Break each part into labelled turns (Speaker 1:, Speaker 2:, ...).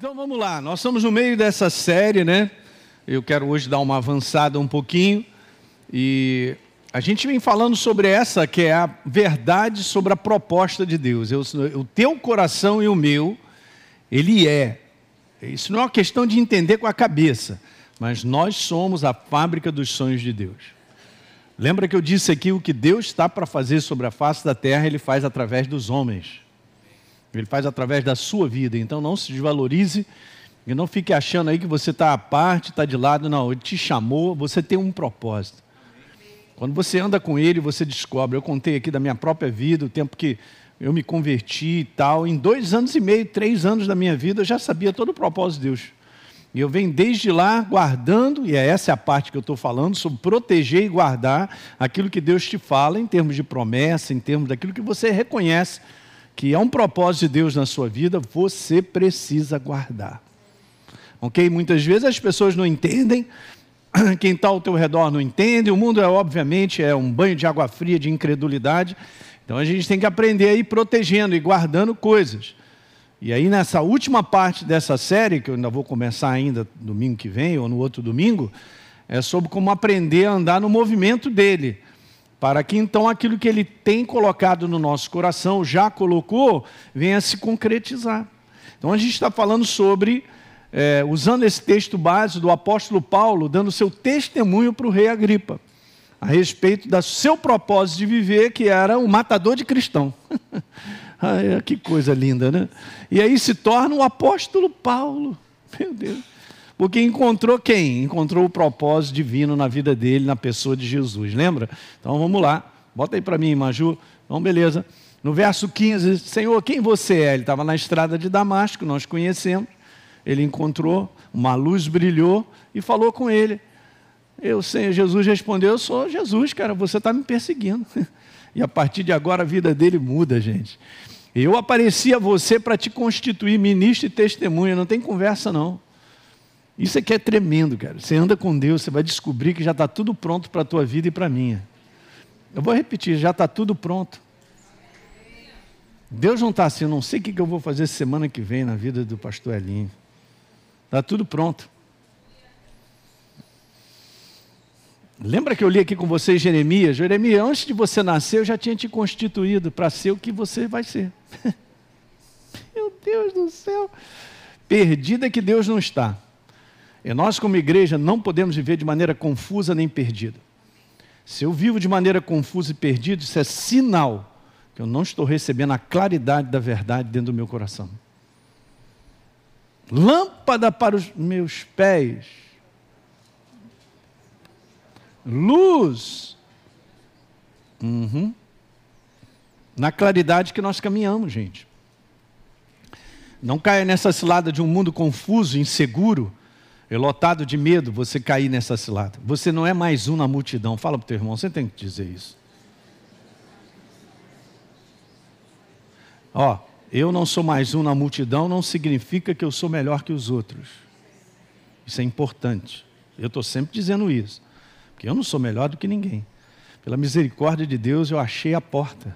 Speaker 1: Então vamos lá, nós estamos no meio dessa série, né? Eu quero hoje dar uma avançada um pouquinho e a gente vem falando sobre essa que é a verdade sobre a proposta de Deus. Eu, o teu coração e o meu, ele é. Isso não é uma questão de entender com a cabeça, mas nós somos a fábrica dos sonhos de Deus. Lembra que eu disse aqui o que Deus está para fazer sobre a face da terra, ele faz através dos homens. Ele faz através da sua vida. Então não se desvalorize e não fique achando aí que você está à parte, está de lado. Não, ele te chamou, você tem um propósito. Quando você anda com ele, você descobre. Eu contei aqui da minha própria vida, o tempo que eu me converti e tal. Em dois anos e meio, três anos da minha vida, eu já sabia todo o propósito de Deus. E eu venho desde lá guardando, e é essa é a parte que eu estou falando, sobre proteger e guardar aquilo que Deus te fala em termos de promessa, em termos daquilo que você reconhece que é um propósito de Deus na sua vida, você precisa guardar. Ok? Muitas vezes as pessoas não entendem, quem está ao teu redor não entende, o mundo é obviamente é um banho de água fria de incredulidade. Então a gente tem que aprender a ir protegendo e guardando coisas. E aí nessa última parte dessa série, que eu ainda vou começar ainda domingo que vem ou no outro domingo, é sobre como aprender a andar no movimento dele para que então aquilo que ele tem colocado no nosso coração, já colocou, venha se concretizar. Então a gente está falando sobre, é, usando esse texto base do apóstolo Paulo, dando seu testemunho para o rei Agripa, a respeito do seu propósito de viver, que era o matador de cristão. Ai, que coisa linda, né? E aí se torna o apóstolo Paulo. Meu Deus. Porque encontrou quem? Encontrou o propósito divino na vida dele, na pessoa de Jesus. Lembra? Então vamos lá. Bota aí para mim, Maju. Então, beleza. No verso 15, Senhor, quem você é? Ele estava na estrada de Damasco, nós conhecemos. Ele encontrou, uma luz brilhou e falou com ele. Eu, Senhor, Jesus respondeu: Eu sou Jesus, cara, você está me perseguindo. E a partir de agora a vida dele muda, gente. Eu apareci a você para te constituir ministro e testemunha, não tem conversa não. Isso aqui é tremendo, cara. Você anda com Deus, você vai descobrir que já está tudo pronto para a tua vida e para a minha. Eu vou repetir, já está tudo pronto. Deus não está assim, não sei o que eu vou fazer semana que vem na vida do pastor Elinho. Está tudo pronto. Lembra que eu li aqui com vocês Jeremias? Jeremias, antes de você nascer, eu já tinha te constituído para ser o que você vai ser. Meu Deus do céu. Perdida é que Deus não está. E nós, como igreja, não podemos viver de maneira confusa nem perdida. Se eu vivo de maneira confusa e perdida, isso é sinal que eu não estou recebendo a claridade da verdade dentro do meu coração. Lâmpada para os meus pés, luz. Uhum. Na claridade que nós caminhamos, gente. Não caia nessa cilada de um mundo confuso, inseguro, é lotado de medo você cair nessa cilada. Você não é mais um na multidão. Fala para o teu irmão, você tem que dizer isso. Ó, eu não sou mais um na multidão, não significa que eu sou melhor que os outros. Isso é importante. Eu estou sempre dizendo isso. Porque eu não sou melhor do que ninguém. Pela misericórdia de Deus, eu achei a porta.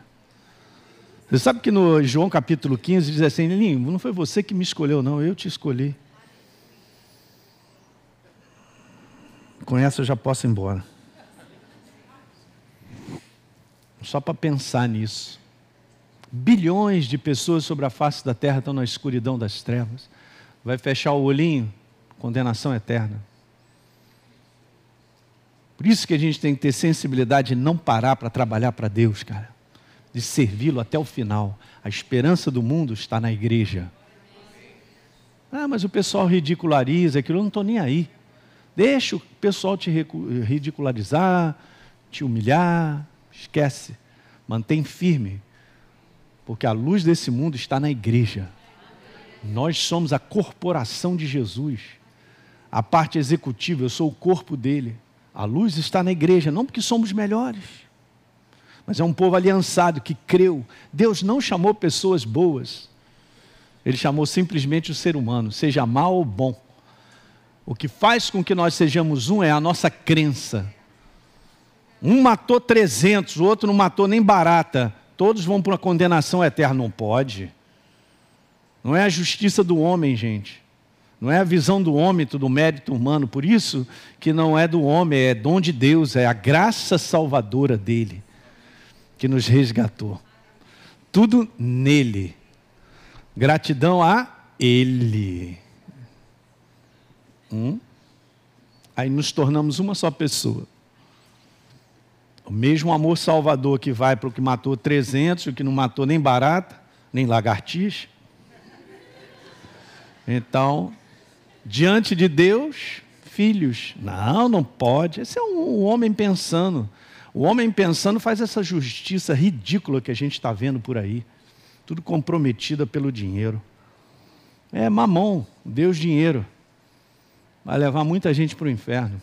Speaker 1: Você sabe que no João capítulo 15 diz assim: não foi você que me escolheu, não, eu te escolhi. Com essa eu já posso ir embora. Só para pensar nisso. Bilhões de pessoas sobre a face da terra estão na escuridão das trevas. Vai fechar o olhinho, condenação eterna. Por isso que a gente tem que ter sensibilidade de não parar para trabalhar para Deus, cara. De servi-lo até o final. A esperança do mundo está na igreja. Ah, mas o pessoal ridiculariza aquilo, eu não estou nem aí. Deixa o pessoal te ridicularizar, te humilhar, esquece. Mantém firme, porque a luz desse mundo está na igreja. Nós somos a corporação de Jesus. A parte executiva, eu sou o corpo dele. A luz está na igreja, não porque somos melhores, mas é um povo aliançado que creu. Deus não chamou pessoas boas, Ele chamou simplesmente o ser humano, seja mal ou bom. O que faz com que nós sejamos um é a nossa crença. Um matou 300, o outro não matou nem barata. Todos vão para uma condenação eterna. Não pode. Não é a justiça do homem, gente. Não é a visão do homem, do mérito humano. Por isso que não é do homem, é dom de Deus, é a graça salvadora dele que nos resgatou. Tudo nele. Gratidão a ele. Hum? Aí nos tornamos uma só pessoa. O mesmo amor salvador que vai para o que matou 300, o que não matou nem barata, nem lagartixa. Então, diante de Deus, filhos. Não, não pode. Esse é um, um homem pensando. O homem pensando faz essa justiça ridícula que a gente está vendo por aí. Tudo comprometida pelo dinheiro. É mamão, Deus dinheiro. Vai levar muita gente para o inferno.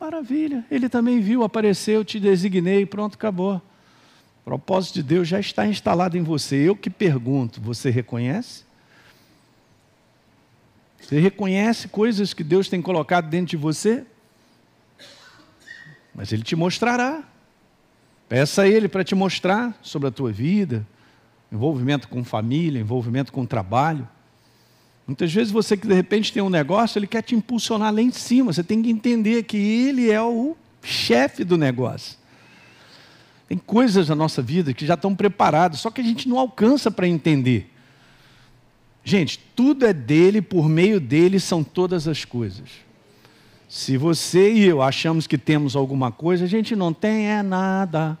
Speaker 1: Maravilha, ele também viu, apareceu, te designei, pronto, acabou. O propósito de Deus já está instalado em você. Eu que pergunto, você reconhece? Você reconhece coisas que Deus tem colocado dentro de você? Mas Ele te mostrará. Peça a Ele para te mostrar sobre a tua vida, envolvimento com família, envolvimento com trabalho. Muitas vezes você que de repente tem um negócio, ele quer te impulsionar lá em cima. Você tem que entender que ele é o chefe do negócio. Tem coisas na nossa vida que já estão preparadas, só que a gente não alcança para entender. Gente, tudo é dele, por meio dele são todas as coisas. Se você e eu achamos que temos alguma coisa, a gente não tem é nada.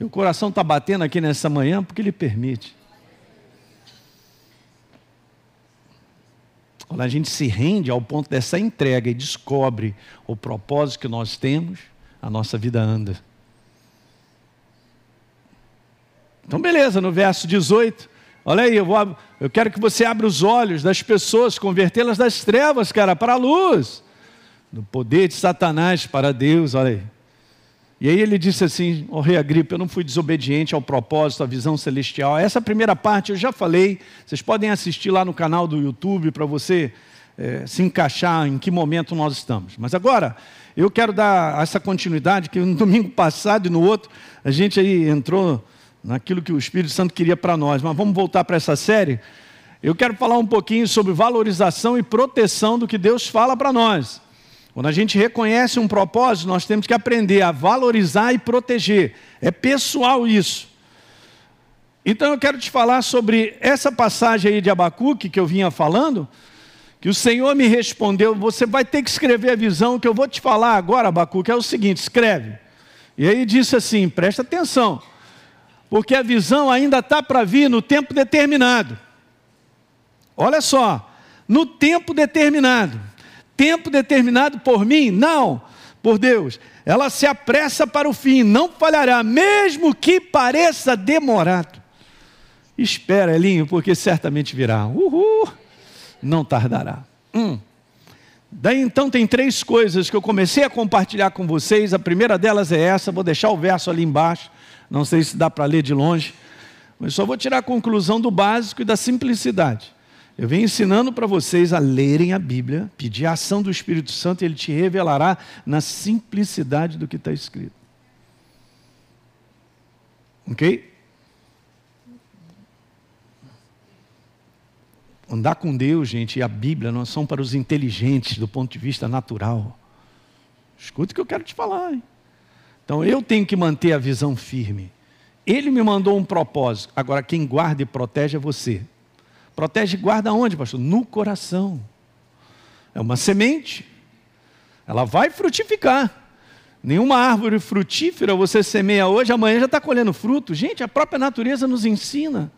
Speaker 1: o coração está batendo aqui nessa manhã porque ele permite. Quando a gente se rende ao ponto dessa entrega e descobre o propósito que nós temos, a nossa vida anda. Então, beleza, no verso 18, olha aí, eu, vou, eu quero que você abra os olhos das pessoas, convertê-las das trevas, cara, para a luz, do poder de Satanás para Deus, olha aí. E aí ele disse assim: Ó oh, rei Agripa, eu não fui desobediente ao propósito, à visão celestial. Essa primeira parte eu já falei, vocês podem assistir lá no canal do YouTube para você é, se encaixar em que momento nós estamos. Mas agora, eu quero dar essa continuidade, que no domingo passado e no outro, a gente aí entrou naquilo que o Espírito Santo queria para nós. Mas vamos voltar para essa série. Eu quero falar um pouquinho sobre valorização e proteção do que Deus fala para nós. Quando a gente reconhece um propósito, nós temos que aprender a valorizar e proteger. É pessoal isso. Então eu quero te falar sobre essa passagem aí de Abacuque que eu vinha falando, que o Senhor me respondeu: você vai ter que escrever a visão que eu vou te falar agora, Abacuque, é o seguinte: escreve. E aí disse assim: presta atenção, porque a visão ainda está para vir no tempo determinado. Olha só, no tempo determinado tempo determinado por mim? Não, por Deus. Ela se apressa para o fim, não falhará, mesmo que pareça demorado. Espera, Elinho, porque certamente virá. Uhul! Não tardará. Hum. Daí então tem três coisas que eu comecei a compartilhar com vocês. A primeira delas é essa, vou deixar o verso ali embaixo. Não sei se dá para ler de longe, mas só vou tirar a conclusão do básico e da simplicidade. Eu venho ensinando para vocês a lerem a Bíblia, pedir a ação do Espírito Santo, e ele te revelará na simplicidade do que está escrito. Ok? Andar com Deus, gente, e a Bíblia não são para os inteligentes do ponto de vista natural. Escuta o que eu quero te falar. Hein? Então eu tenho que manter a visão firme. Ele me mandou um propósito. Agora quem guarda e protege é você. Protege e guarda onde, pastor? No coração. É uma semente. Ela vai frutificar. Nenhuma árvore frutífera você semeia hoje, amanhã já está colhendo fruto. Gente, a própria natureza nos ensina.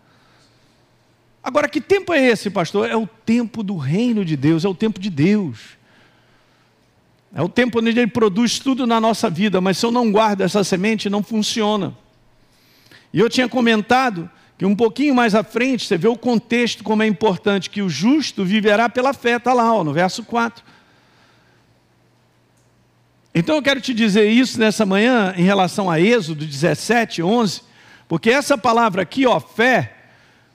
Speaker 1: Agora, que tempo é esse, pastor? É o tempo do reino de Deus, é o tempo de Deus. É o tempo onde Ele produz tudo na nossa vida, mas se eu não guardo essa semente, não funciona. E eu tinha comentado que um pouquinho mais à frente você vê o contexto como é importante que o justo viverá pela fé, está lá ó, no verso 4. Então eu quero te dizer isso nessa manhã em relação a Êxodo 17, 11, porque essa palavra aqui, ó, fé,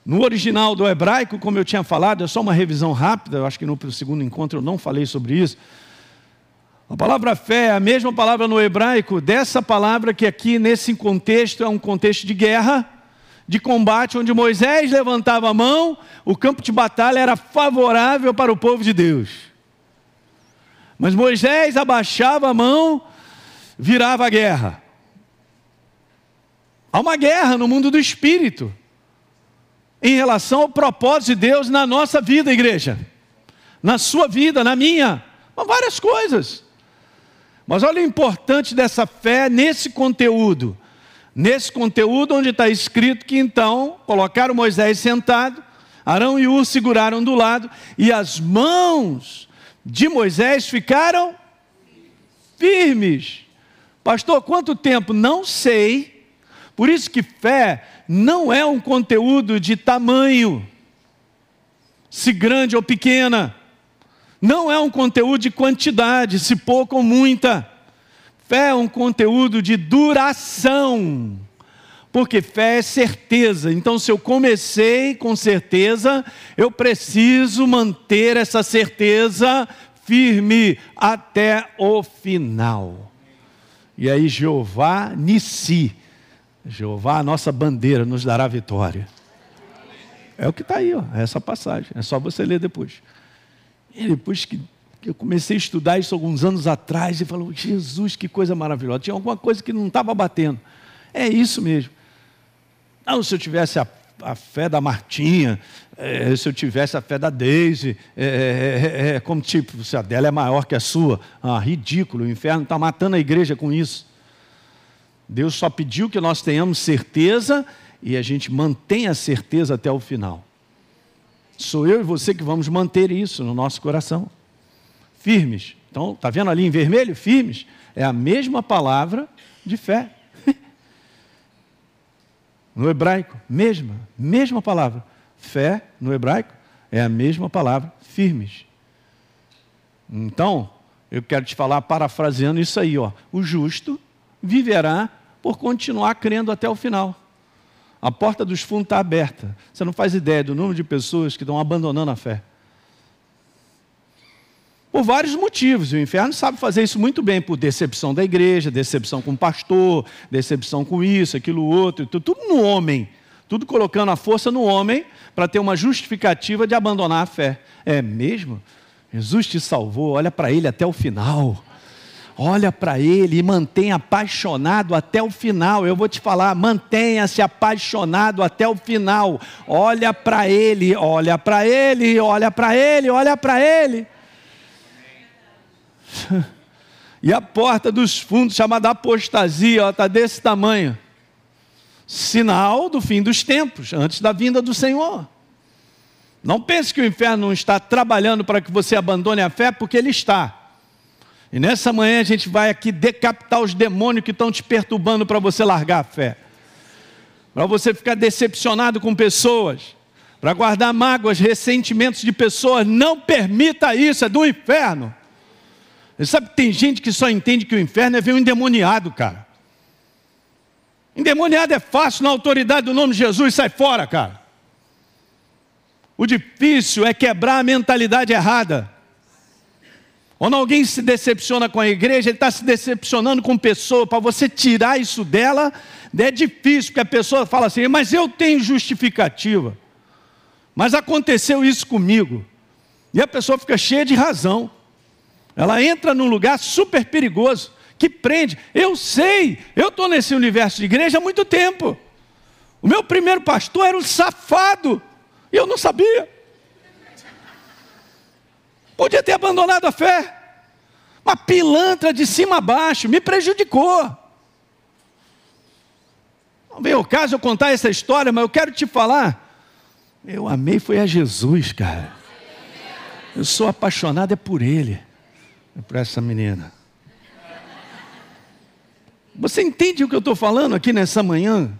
Speaker 1: no original do hebraico, como eu tinha falado, é só uma revisão rápida, eu acho que no segundo encontro eu não falei sobre isso. A palavra fé é a mesma palavra no hebraico dessa palavra que aqui nesse contexto é um contexto de guerra de combate onde Moisés levantava a mão, o campo de batalha era favorável para o povo de Deus. Mas Moisés abaixava a mão, virava a guerra. Há uma guerra no mundo do espírito em relação ao propósito de Deus na nossa vida, igreja. Na sua vida, na minha. Várias coisas. Mas olha o importante dessa fé nesse conteúdo. Nesse conteúdo onde está escrito que então colocaram Moisés sentado, Arão e Ur seguraram do lado, e as mãos de Moisés ficaram firmes. Pastor, quanto tempo? Não sei. Por isso que fé não é um conteúdo de tamanho, se grande ou pequena. Não é um conteúdo de quantidade, se pouco ou muita. Fé é um conteúdo de duração. Porque fé é certeza. Então, se eu comecei com certeza, eu preciso manter essa certeza firme até o final. E aí, Jeová Nissi, Jeová, a nossa bandeira, nos dará vitória. É o que está aí, ó, é essa passagem. É só você ler depois. E depois que eu comecei a estudar isso alguns anos atrás e falou: Jesus, que coisa maravilhosa. Tinha alguma coisa que não estava batendo. É isso mesmo. Não, se eu tivesse a, a fé da Martinha, é, se eu tivesse a fé da Daisy, é, é, é, é como tipo, se a dela é maior que a sua. Ah, ridículo, o inferno está matando a igreja com isso. Deus só pediu que nós tenhamos certeza e a gente mantenha a certeza até o final. Sou eu e você que vamos manter isso no nosso coração. Firmes. Então, está vendo ali em vermelho? Firmes. É a mesma palavra de fé. No hebraico, mesma, mesma palavra. Fé, no hebraico, é a mesma palavra, firmes. Então, eu quero te falar, parafraseando isso aí, ó. O justo viverá por continuar crendo até o final. A porta dos fundos está aberta. Você não faz ideia do número de pessoas que estão abandonando a fé. Por vários motivos. O inferno sabe fazer isso muito bem, por decepção da igreja, decepção com o pastor, decepção com isso, aquilo outro, tudo no homem. Tudo colocando a força no homem para ter uma justificativa de abandonar a fé. É mesmo? Jesus te salvou, olha para ele até o final olha para ele e mantenha apaixonado até o final. Eu vou te falar, mantenha-se apaixonado até o final. Olha para ele, olha para ele, olha para ele, olha para ele. E a porta dos fundos, chamada apostasia, está desse tamanho. Sinal do fim dos tempos, antes da vinda do Senhor. Não pense que o inferno não está trabalhando para que você abandone a fé, porque ele está. E nessa manhã a gente vai aqui decapitar os demônios que estão te perturbando para você largar a fé. Para você ficar decepcionado com pessoas, para guardar mágoas, ressentimentos de pessoas, não permita isso, é do inferno. Você sabe que tem gente que só entende que o inferno é ver um endemoniado, cara. Endemoniado é fácil, na autoridade do nome de Jesus, sai fora, cara. O difícil é quebrar a mentalidade errada. Quando alguém se decepciona com a igreja, ele está se decepcionando com pessoa, para você tirar isso dela, é difícil, porque a pessoa fala assim, mas eu tenho justificativa. Mas aconteceu isso comigo. E a pessoa fica cheia de razão. Ela entra num lugar super perigoso, que prende. Eu sei, eu estou nesse universo de igreja há muito tempo. O meu primeiro pastor era um safado, e eu não sabia. Podia ter abandonado a fé. Uma pilantra de cima a baixo, me prejudicou. Não veio o caso eu contar essa história, mas eu quero te falar. Eu amei foi a Jesus, cara. Eu sou apaixonado é por Ele, é por essa menina. Você entende o que eu estou falando aqui nessa manhã?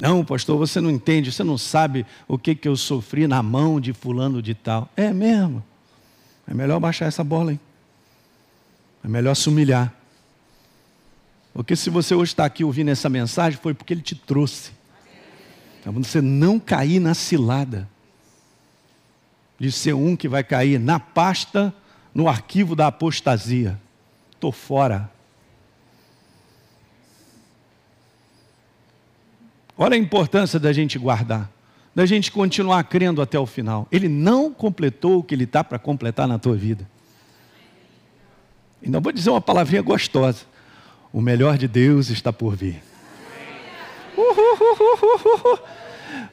Speaker 1: Não, pastor, você não entende, você não sabe o que, que eu sofri na mão de fulano de tal. É mesmo. É melhor baixar essa bola, hein? É melhor se humilhar. Porque se você hoje está aqui ouvindo essa mensagem, foi porque ele te trouxe. Para você não cair na cilada de ser um que vai cair na pasta, no arquivo da apostasia. Estou fora. Olha a importância da gente guardar, da gente continuar crendo até o final. Ele não completou o que ele está para completar na tua vida. E não vou dizer uma palavrinha gostosa. O melhor de Deus está por vir.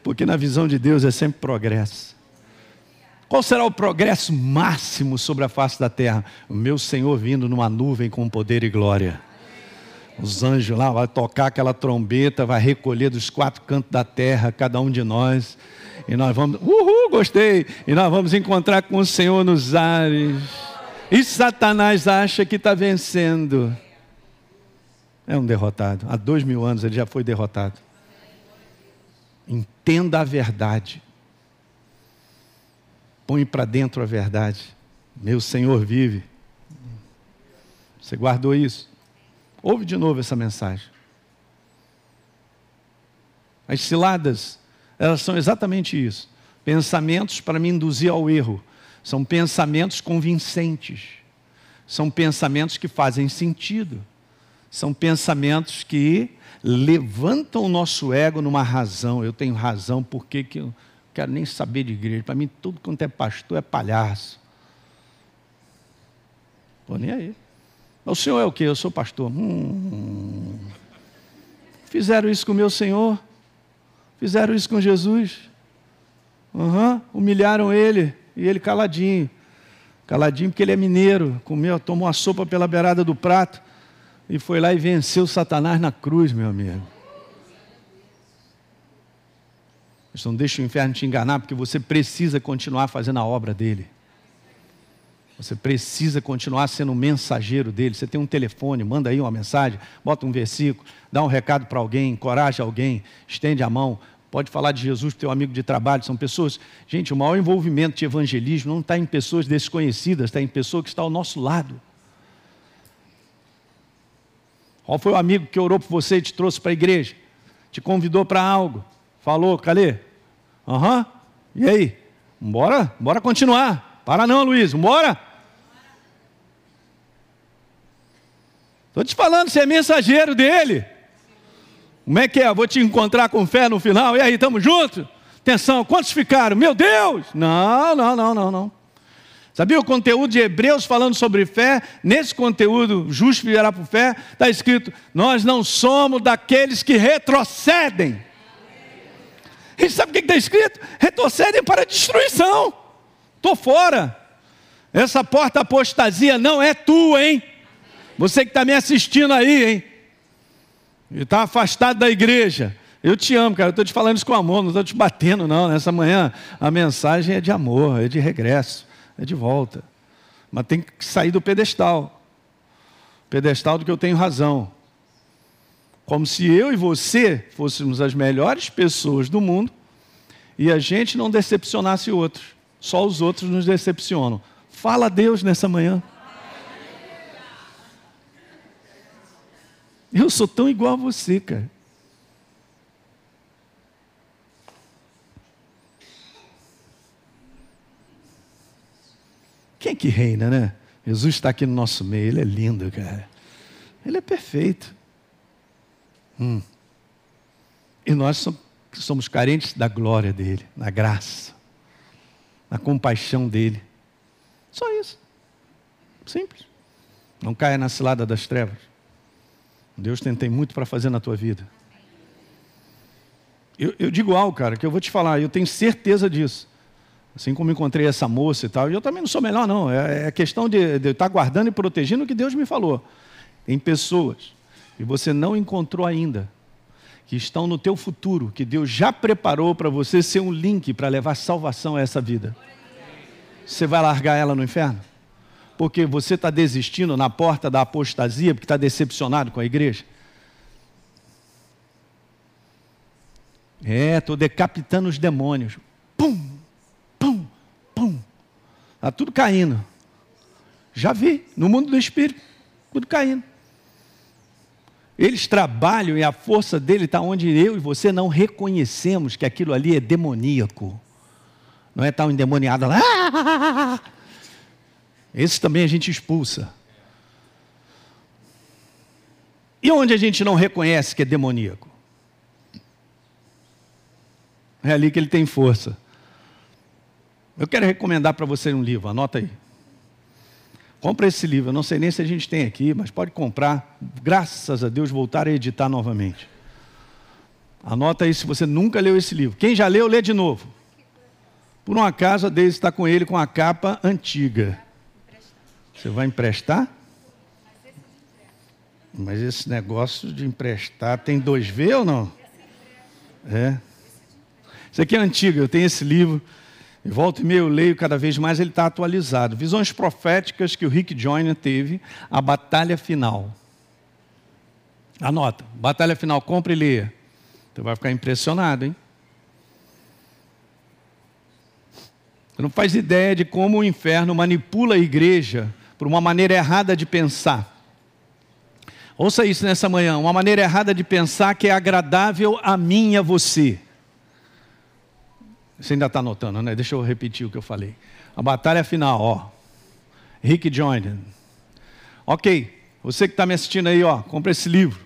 Speaker 1: Porque na visão de Deus é sempre progresso. Qual será o progresso máximo sobre a face da terra? O meu Senhor vindo numa nuvem com poder e glória. Os anjos lá vão tocar aquela trombeta, vai recolher dos quatro cantos da terra cada um de nós. E nós vamos, uhul, gostei. E nós vamos encontrar com o Senhor nos ares. E Satanás acha que está vencendo. É um derrotado. Há dois mil anos ele já foi derrotado. Entenda a verdade. Põe para dentro a verdade. Meu Senhor vive. Você guardou isso? Ouve de novo essa mensagem. As ciladas, elas são exatamente isso. Pensamentos para me induzir ao erro. São pensamentos convincentes. São pensamentos que fazem sentido. São pensamentos que levantam o nosso ego numa razão. Eu tenho razão, por que eu não quero nem saber de igreja? Para mim, tudo quanto é pastor é palhaço. Pô, nem aí. O senhor é o quê? Eu sou pastor. Hum. Fizeram isso com o meu Senhor. Fizeram isso com Jesus. Uhum. Humilharam ele. E ele caladinho. Caladinho porque ele é mineiro. Comeu, tomou a sopa pela beirada do prato. E foi lá e venceu Satanás na cruz, meu amigo. Mas não deixe o inferno te enganar, porque você precisa continuar fazendo a obra dele. Você precisa continuar sendo um mensageiro dele. Você tem um telefone, manda aí uma mensagem, bota um versículo, dá um recado para alguém, encoraja alguém, estende a mão. Pode falar de Jesus para teu amigo de trabalho. São pessoas. Gente, o maior envolvimento de evangelismo não está em pessoas desconhecidas, está em pessoa que está ao nosso lado. Qual foi o amigo que orou por você e te trouxe para a igreja? Te convidou para algo? Falou, cadê? Aham. Uhum. E aí? Bora? Bora continuar. Para não, Luiz. Bora? Estou te falando, você é mensageiro dele. Como é que é? Vou te encontrar com fé no final. E aí, estamos juntos? Atenção, quantos ficaram? Meu Deus! Não, não, não, não, não. Sabia o conteúdo de Hebreus falando sobre fé? Nesse conteúdo, justo virá por fé, está escrito: Nós não somos daqueles que retrocedem. E sabe o que está escrito? Retrocedem para a destruição. Estou fora. Essa porta apostasia não é tua, hein? Você que está me assistindo aí, hein? E está afastado da igreja. Eu te amo, cara. Eu estou te falando isso com amor, não estou te batendo, não. Nessa manhã a mensagem é de amor, é de regresso é de volta. Mas tem que sair do pedestal. Pedestal do que eu tenho razão. Como se eu e você fôssemos as melhores pessoas do mundo e a gente não decepcionasse outros. Só os outros nos decepcionam. Fala a Deus nessa manhã. Eu sou tão igual a você, cara. Quem é que reina, né? Jesus está aqui no nosso meio, ele é lindo, cara. Ele é perfeito. Hum. E nós somos carentes da glória dele, na graça, na compaixão dele. Só isso. Simples. Não caia na cilada das trevas. Deus tem, muito para fazer na tua vida. Eu, eu digo algo, cara, que eu vou te falar, eu tenho certeza disso. Assim como encontrei essa moça e tal. E eu também não sou melhor, não. É, é questão de, de estar guardando e protegendo o que Deus me falou. Tem pessoas que você não encontrou ainda, que estão no teu futuro, que Deus já preparou para você ser um link para levar salvação a essa vida. Você vai largar ela no inferno? Porque você está desistindo na porta da apostasia, porque está decepcionado com a igreja? É, estou decapitando os demônios. Pum! pum, pum. Está tudo caindo. Já vi, no mundo do espírito, tudo caindo. Eles trabalham e a força dele está onde eu e você não reconhecemos que aquilo ali é demoníaco. Não é tão endemoniado lá. Esse também a gente expulsa. E onde a gente não reconhece que é demoníaco? É ali que ele tem força. Eu quero recomendar para você um livro, anota aí. Compre esse livro, eu não sei nem se a gente tem aqui, mas pode comprar. Graças a Deus voltar a editar novamente. Anota aí se você nunca leu esse livro. Quem já leu, lê de novo. Por um acaso, a Deise está com ele com a capa antiga. Você vai emprestar? Mas esse negócio de emprestar tem 2V ou não? É. Isso aqui é antigo, eu tenho esse livro. E volta e meia eu leio, cada vez mais ele está atualizado. Visões proféticas que o Rick Joyner teve, a batalha final. Anota, batalha final, compre e leia. Você vai ficar impressionado, hein? Você não faz ideia de como o inferno manipula a igreja por uma maneira errada de pensar. Ouça isso nessa manhã, uma maneira errada de pensar que é agradável a mim e a você. Você ainda está notando, né? Deixa eu repetir o que eu falei. A batalha final, ó. Rick Joyner. Ok, você que está me assistindo aí, ó, compra esse livro.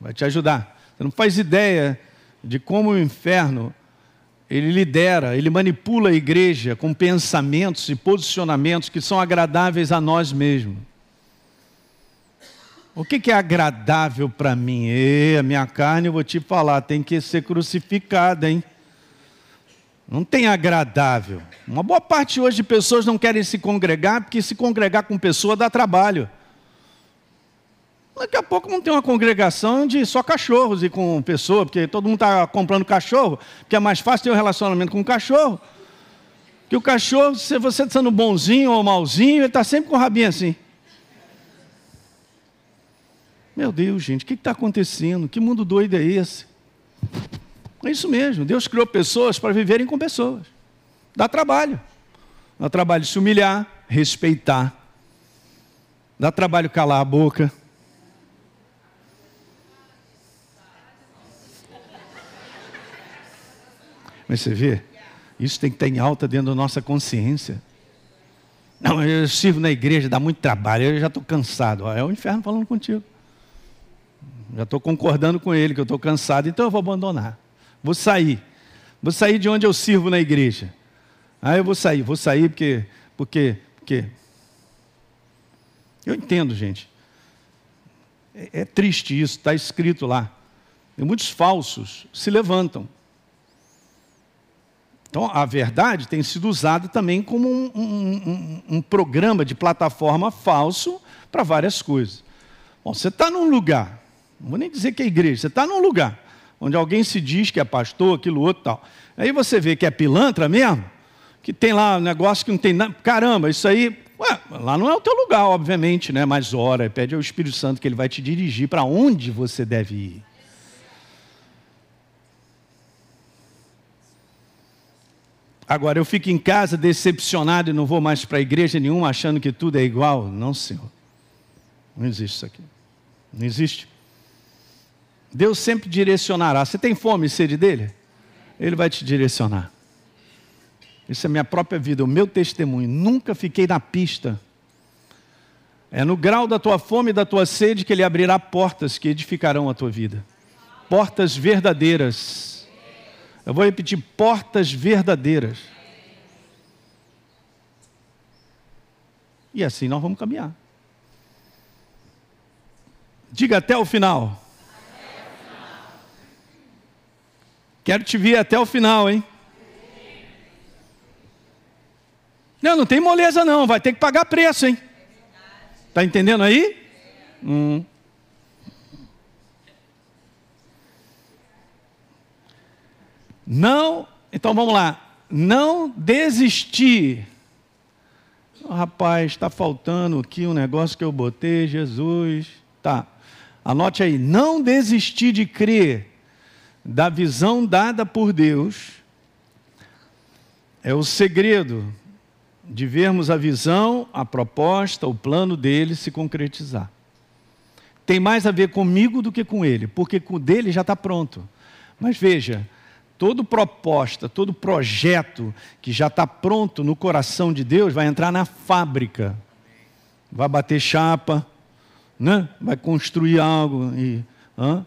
Speaker 1: Vai te ajudar. Você não faz ideia de como o inferno ele lidera, ele manipula a igreja com pensamentos e posicionamentos que são agradáveis a nós mesmos. O que, que é agradável para mim? E a minha carne, eu vou te falar, tem que ser crucificada, hein? Não tem agradável. Uma boa parte hoje de pessoas não querem se congregar porque se congregar com pessoa dá trabalho. Daqui a pouco não tem uma congregação de só cachorros e com pessoa, porque todo mundo está comprando cachorro, porque é mais fácil ter um relacionamento com o cachorro. Que o cachorro, se você está sendo bonzinho ou malzinho, ele está sempre com o rabinho assim. Meu Deus, gente, o que está acontecendo? Que mundo doido é esse? É isso mesmo, Deus criou pessoas para viverem com pessoas. Dá trabalho. Dá trabalho se humilhar, respeitar. Dá trabalho calar a boca. Mas você vê, isso tem que estar em alta dentro da nossa consciência. Não, eu sirvo na igreja, dá muito trabalho, eu já estou cansado. É o inferno falando contigo. Já estou concordando com ele que eu estou cansado, então eu vou abandonar. Vou sair. Vou sair de onde eu sirvo na igreja. Ah, eu vou sair, vou sair porque, porque, porque. Eu entendo, gente. É, é triste isso, está escrito lá. E muitos falsos se levantam. Então, a verdade tem sido usada também como um, um, um, um programa de plataforma falso para várias coisas. Bom, você está num lugar, não vou nem dizer que é igreja, você está num lugar onde alguém se diz que é pastor, aquilo outro tal. Aí você vê que é pilantra mesmo, que tem lá um negócio que não tem nada. Caramba, isso aí. Ué, lá não é o teu lugar, obviamente, né? Mas ora, pede ao Espírito Santo que ele vai te dirigir para onde você deve ir. Agora, eu fico em casa decepcionado e não vou mais para a igreja nenhuma achando que tudo é igual? Não, Senhor. Não existe isso aqui. Não existe. Deus sempre direcionará. Você tem fome e sede dele? Ele vai te direcionar. Isso é minha própria vida, o meu testemunho. Nunca fiquei na pista. É no grau da tua fome e da tua sede que ele abrirá portas que edificarão a tua vida. Portas verdadeiras. Eu vou repetir: portas verdadeiras. E assim nós vamos caminhar. Diga até o final. Quero te ver até o final, hein? Não, não tem moleza não, vai ter que pagar preço, hein? Tá entendendo aí? Hum. Não, então vamos lá. Não desistir. Oh, rapaz, está faltando aqui um negócio que eu botei, Jesus. Tá. Anote aí. Não desistir de crer da visão dada por Deus é o segredo de vermos a visão, a proposta, o plano dele se concretizar. Tem mais a ver comigo do que com ele, porque com o dele já está pronto. Mas veja, toda proposta, todo projeto que já está pronto no coração de Deus vai entrar na fábrica, vai bater chapa, né? vai construir algo e. Hã?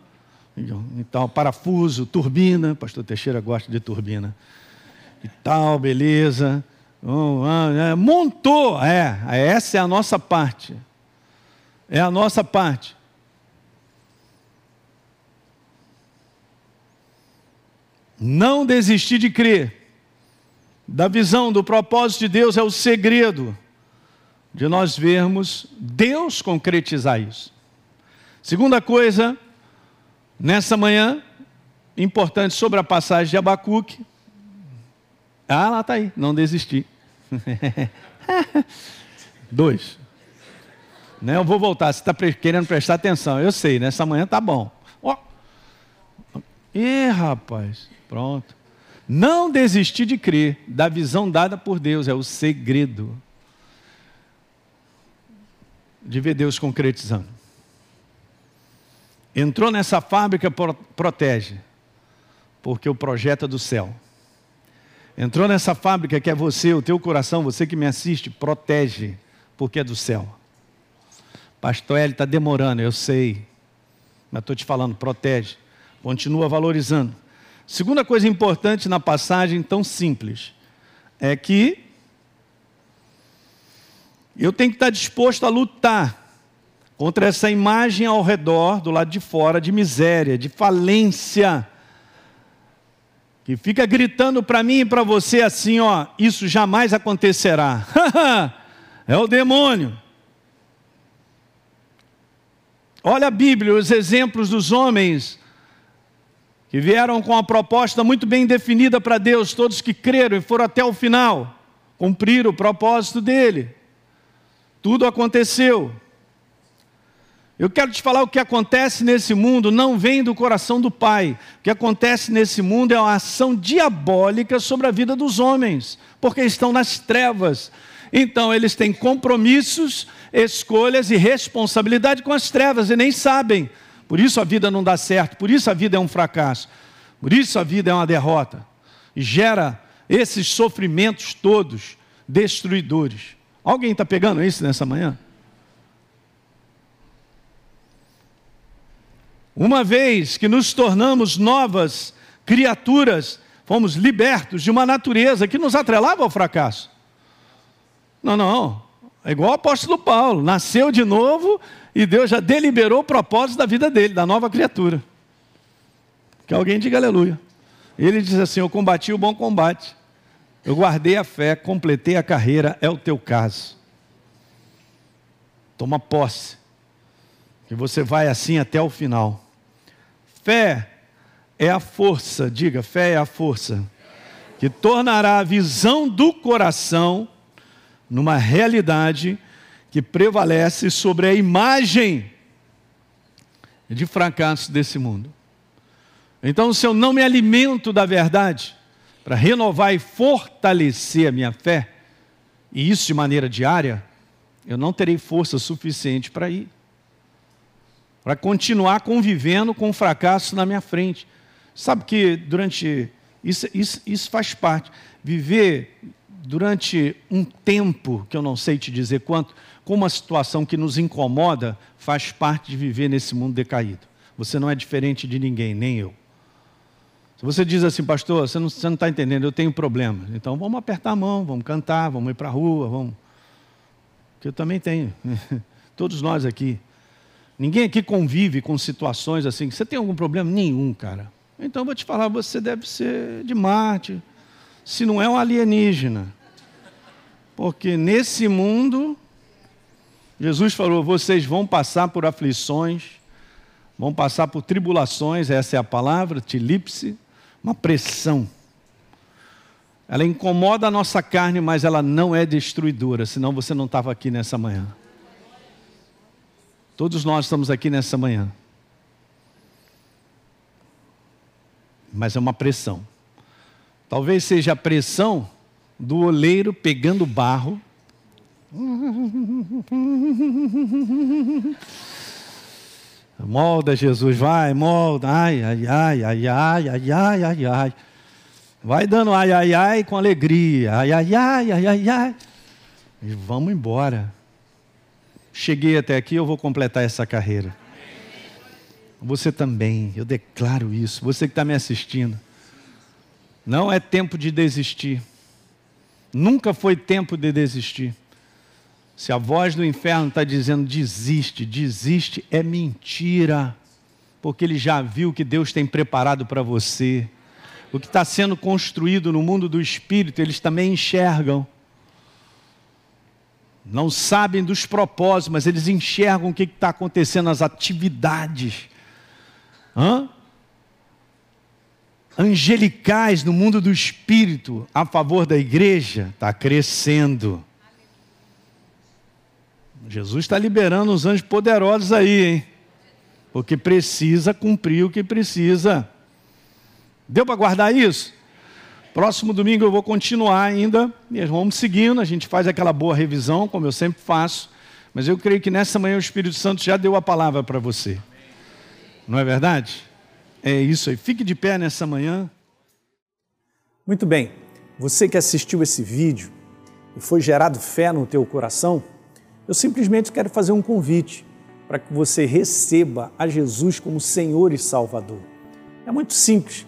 Speaker 1: Então, parafuso, turbina, pastor Teixeira gosta de turbina. E tal, beleza. É, montou, é, essa é a nossa parte. É a nossa parte. Não desistir de crer. Da visão, do propósito de Deus é o segredo de nós vermos Deus concretizar isso. Segunda coisa, nessa manhã, importante sobre a passagem de Abacuque. Ah, lá está aí, não desisti. Dois. Né, eu vou voltar, você está querendo prestar atenção. Eu sei, nessa manhã tá bom. Ó. Ih, rapaz, pronto. Não desistir de crer, da visão dada por Deus, é o segredo de ver Deus concretizando. Entrou nessa fábrica, protege, porque o projeto é do céu. Entrou nessa fábrica que é você, o teu coração, você que me assiste, protege, porque é do céu. Pastor Eli está demorando, eu sei, mas estou te falando, protege, continua valorizando. Segunda coisa importante na passagem tão simples é que eu tenho que estar disposto a lutar contra essa imagem ao redor, do lado de fora, de miséria, de falência, que fica gritando para mim e para você assim: ó, isso jamais acontecerá. é o demônio. Olha a Bíblia, os exemplos dos homens que vieram com a proposta muito bem definida para Deus, todos que creram e foram até o final, cumpriram o propósito dele. Tudo aconteceu. Eu quero te falar o que acontece nesse mundo não vem do coração do Pai. O que acontece nesse mundo é uma ação diabólica sobre a vida dos homens, porque estão nas trevas. Então eles têm compromissos, escolhas e responsabilidade com as trevas e nem sabem. Por isso a vida não dá certo, por isso a vida é um fracasso, por isso a vida é uma derrota. E gera esses sofrimentos todos destruidores. Alguém está pegando isso nessa manhã? Uma vez que nos tornamos novas criaturas, fomos libertos de uma natureza que nos atrelava ao fracasso. Não, não. É igual o apóstolo Paulo, nasceu de novo e Deus já deliberou o propósito da vida dele, da nova criatura. Que alguém diga aleluia. Ele diz assim: Eu combati o bom combate, eu guardei a fé, completei a carreira, é o teu caso. Toma posse, que você vai assim até o final. Fé é a força, diga, fé é a força, que tornará a visão do coração numa realidade que prevalece sobre a imagem de fracasso desse mundo. Então, se eu não me alimento da verdade, para renovar e fortalecer a minha fé, e isso de maneira diária, eu não terei força suficiente para ir. Para continuar convivendo com o fracasso na minha frente. Sabe que durante. Isso, isso, isso faz parte. Viver durante um tempo, que eu não sei te dizer quanto, com uma situação que nos incomoda, faz parte de viver nesse mundo decaído. Você não é diferente de ninguém, nem eu. Se você diz assim, pastor, você não está entendendo, eu tenho problema. Então vamos apertar a mão, vamos cantar, vamos ir para a rua, vamos. Que eu também tenho. Todos nós aqui. Ninguém aqui convive com situações assim. Você tem algum problema? Nenhum, cara. Então eu vou te falar, você deve ser de Marte. Se não é um alienígena. Porque nesse mundo Jesus falou: vocês vão passar por aflições, vão passar por tribulações, essa é a palavra, tilipse, uma pressão. Ela incomoda a nossa carne, mas ela não é destruidora, senão você não estava aqui nessa manhã. Todos nós estamos aqui nessa manhã. Mas é uma pressão. Talvez seja a pressão do oleiro pegando barro Molda, Jesus, vai, molda. Ai, ai, ai, ai, ai, ai, ai, ai, ai. Vai dando ai, ai, ai com alegria. Ai, ai, ai, ai, ai, ai. E vamos embora. Cheguei até aqui, eu vou completar essa carreira. Você também, eu declaro isso. Você que está me assistindo. Não é tempo de desistir. Nunca foi tempo de desistir. Se a voz do inferno está dizendo desiste, desiste, é mentira. Porque ele já viu o que Deus tem preparado para você. O que está sendo construído no mundo do espírito, eles também enxergam. Não sabem dos propósitos, mas eles enxergam o que está acontecendo nas atividades. Hã? Angelicais no mundo do espírito a favor da igreja está crescendo. Jesus está liberando os anjos poderosos aí, hein? Porque precisa cumprir o que precisa. Deu para guardar isso? Próximo domingo eu vou continuar ainda, e vamos seguindo, a gente faz aquela boa revisão, como eu sempre faço, mas eu creio que nessa manhã o Espírito Santo já deu a palavra para você. Não é verdade? É isso aí. Fique de pé nessa manhã.
Speaker 2: Muito bem. Você que assistiu esse vídeo e foi gerado fé no teu coração, eu simplesmente quero fazer um convite para que você receba a Jesus como Senhor e Salvador. É muito simples,